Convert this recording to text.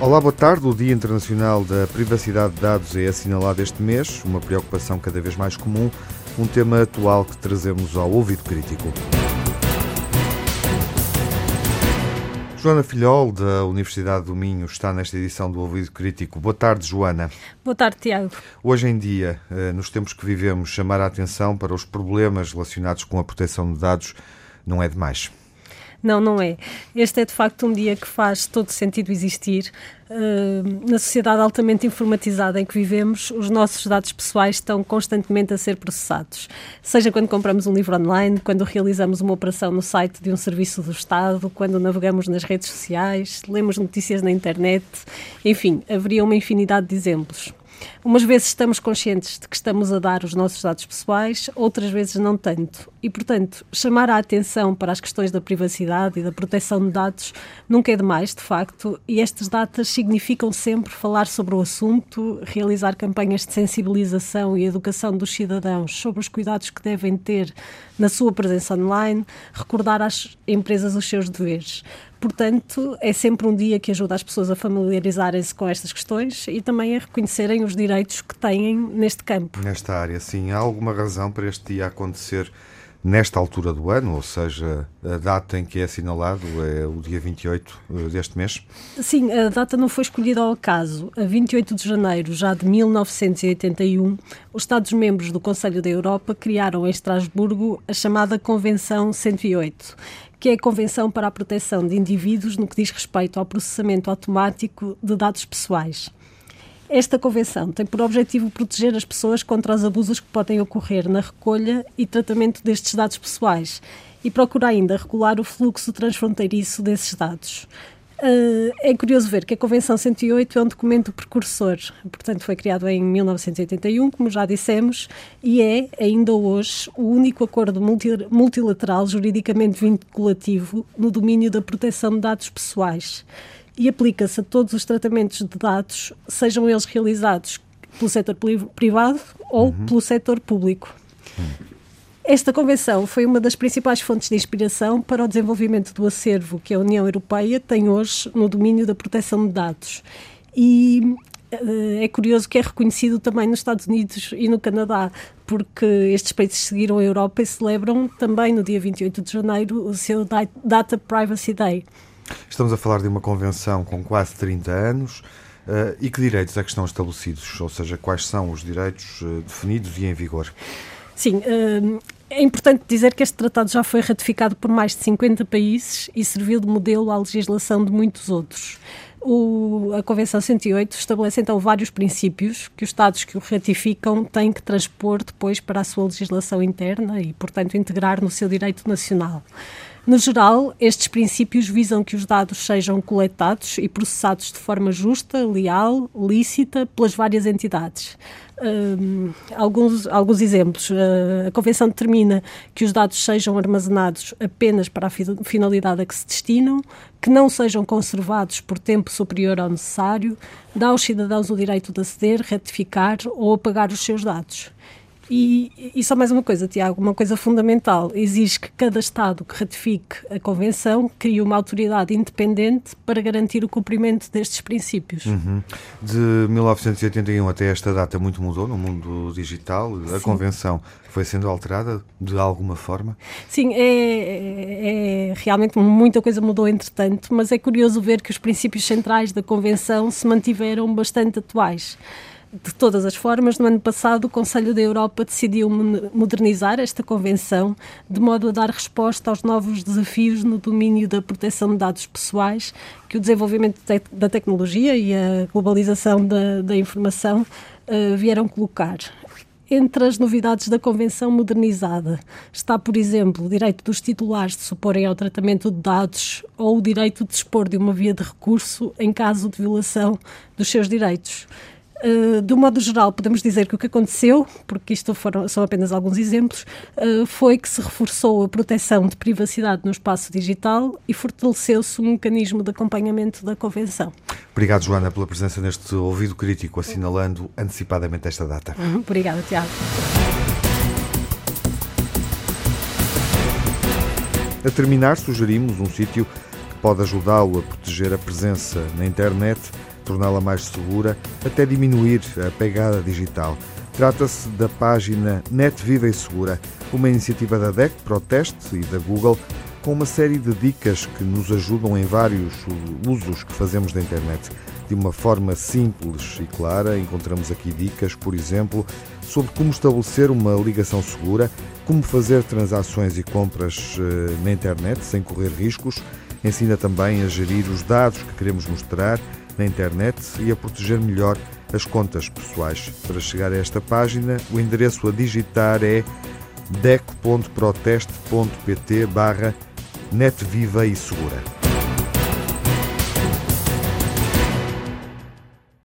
Olá, boa tarde. O Dia Internacional da Privacidade de Dados é assinalado este mês, uma preocupação cada vez mais comum, um tema atual que trazemos ao ouvido crítico. Joana Filhol, da Universidade do Minho, está nesta edição do Ouvido Crítico. Boa tarde, Joana. Boa tarde, Tiago. Hoje em dia, eh, nos tempos que vivemos, chamar a atenção para os problemas relacionados com a proteção de dados não é demais. Não, não é. Este é de facto um dia que faz todo sentido existir. Uh, na sociedade altamente informatizada em que vivemos, os nossos dados pessoais estão constantemente a ser processados. Seja quando compramos um livro online, quando realizamos uma operação no site de um serviço do Estado, quando navegamos nas redes sociais, lemos notícias na internet, enfim, haveria uma infinidade de exemplos. Umas vezes estamos conscientes de que estamos a dar os nossos dados pessoais, outras vezes não tanto. E, portanto, chamar a atenção para as questões da privacidade e da proteção de dados nunca é demais, de facto, e estas datas significam sempre falar sobre o assunto, realizar campanhas de sensibilização e educação dos cidadãos sobre os cuidados que devem ter na sua presença online, recordar às empresas os seus deveres. Portanto, é sempre um dia que ajuda as pessoas a familiarizarem-se com estas questões e também a reconhecerem os direitos que têm neste campo. Nesta área, sim. Há alguma razão para este dia acontecer nesta altura do ano, ou seja, a data em que é assinalado é o dia 28 eh, deste mês? Sim, a data não foi escolhida ao acaso. A 28 de janeiro já de 1981, os Estados-membros do Conselho da Europa criaram em Estrasburgo a chamada Convenção 108 que é a Convenção para a Proteção de Indivíduos no que diz respeito ao processamento automático de dados pessoais. Esta convenção tem por objetivo proteger as pessoas contra os abusos que podem ocorrer na recolha e tratamento destes dados pessoais e procura ainda regular o fluxo transfronteiriço desses dados. Uh, é curioso ver que a Convenção 108 é um documento precursor, portanto foi criado em 1981, como já dissemos, e é, ainda hoje, o único acordo multilateral juridicamente vinculativo no domínio da proteção de dados pessoais e aplica-se a todos os tratamentos de dados, sejam eles realizados pelo setor privado ou uhum. pelo setor público. Esta convenção foi uma das principais fontes de inspiração para o desenvolvimento do acervo que a União Europeia tem hoje no domínio da proteção de dados. E eh, é curioso que é reconhecido também nos Estados Unidos e no Canadá, porque estes países seguiram a Europa e celebram também no dia 28 de janeiro o seu Data Privacy Day. Estamos a falar de uma convenção com quase 30 anos. Uh, e que direitos é que estão estabelecidos? Ou seja, quais são os direitos uh, definidos e em vigor? Sim, uh, é importante dizer que este tratado já foi ratificado por mais de 50 países e serviu de modelo à legislação de muitos outros. O, a Convenção 108 estabelece então vários princípios que os Estados que o ratificam têm que transpor depois para a sua legislação interna e, portanto, integrar no seu direito nacional. No geral, estes princípios visam que os dados sejam coletados e processados de forma justa, leal, lícita pelas várias entidades. Uh, alguns, alguns exemplos. Uh, a Convenção determina que os dados sejam armazenados apenas para a finalidade a que se destinam, que não sejam conservados por tempo superior ao necessário, dá aos cidadãos o direito de aceder, retificar ou apagar os seus dados. E, e só mais uma coisa, Tiago, uma coisa fundamental: exige que cada Estado que ratifique a Convenção crie uma autoridade independente para garantir o cumprimento destes princípios. Uhum. De 1981 até esta data, muito mudou no mundo digital. A Sim. Convenção foi sendo alterada de alguma forma? Sim, é, é, é, realmente muita coisa mudou entretanto, mas é curioso ver que os princípios centrais da Convenção se mantiveram bastante atuais. De todas as formas, no ano passado, o Conselho da Europa decidiu modernizar esta convenção de modo a dar resposta aos novos desafios no domínio da proteção de dados pessoais que o desenvolvimento da tecnologia e a globalização da, da informação uh, vieram colocar. Entre as novidades da Convenção modernizada está, por exemplo, o direito dos titulares de suporem ao tratamento de dados ou o direito de dispor de uma via de recurso em caso de violação dos seus direitos. Uh, de um modo geral, podemos dizer que o que aconteceu, porque isto foram, são apenas alguns exemplos, uh, foi que se reforçou a proteção de privacidade no espaço digital e fortaleceu-se o mecanismo de acompanhamento da Convenção. Obrigado, Joana, pela presença neste ouvido crítico, assinalando antecipadamente esta data. Obrigada, Tiago. A terminar, sugerimos um sítio que pode ajudá-lo a proteger a presença na internet torná-la mais segura, até diminuir a pegada digital. Trata-se da página Net Viva e Segura, uma iniciativa da DEC, Proteste e da Google, com uma série de dicas que nos ajudam em vários usos que fazemos da internet. De uma forma simples e clara, encontramos aqui dicas, por exemplo, sobre como estabelecer uma ligação segura, como fazer transações e compras eh, na internet sem correr riscos. Ensina também a gerir os dados que queremos mostrar na internet e a proteger melhor as contas pessoais. Para chegar a esta página, o endereço a digitar é deco.proteste.pt barra netviva e segura.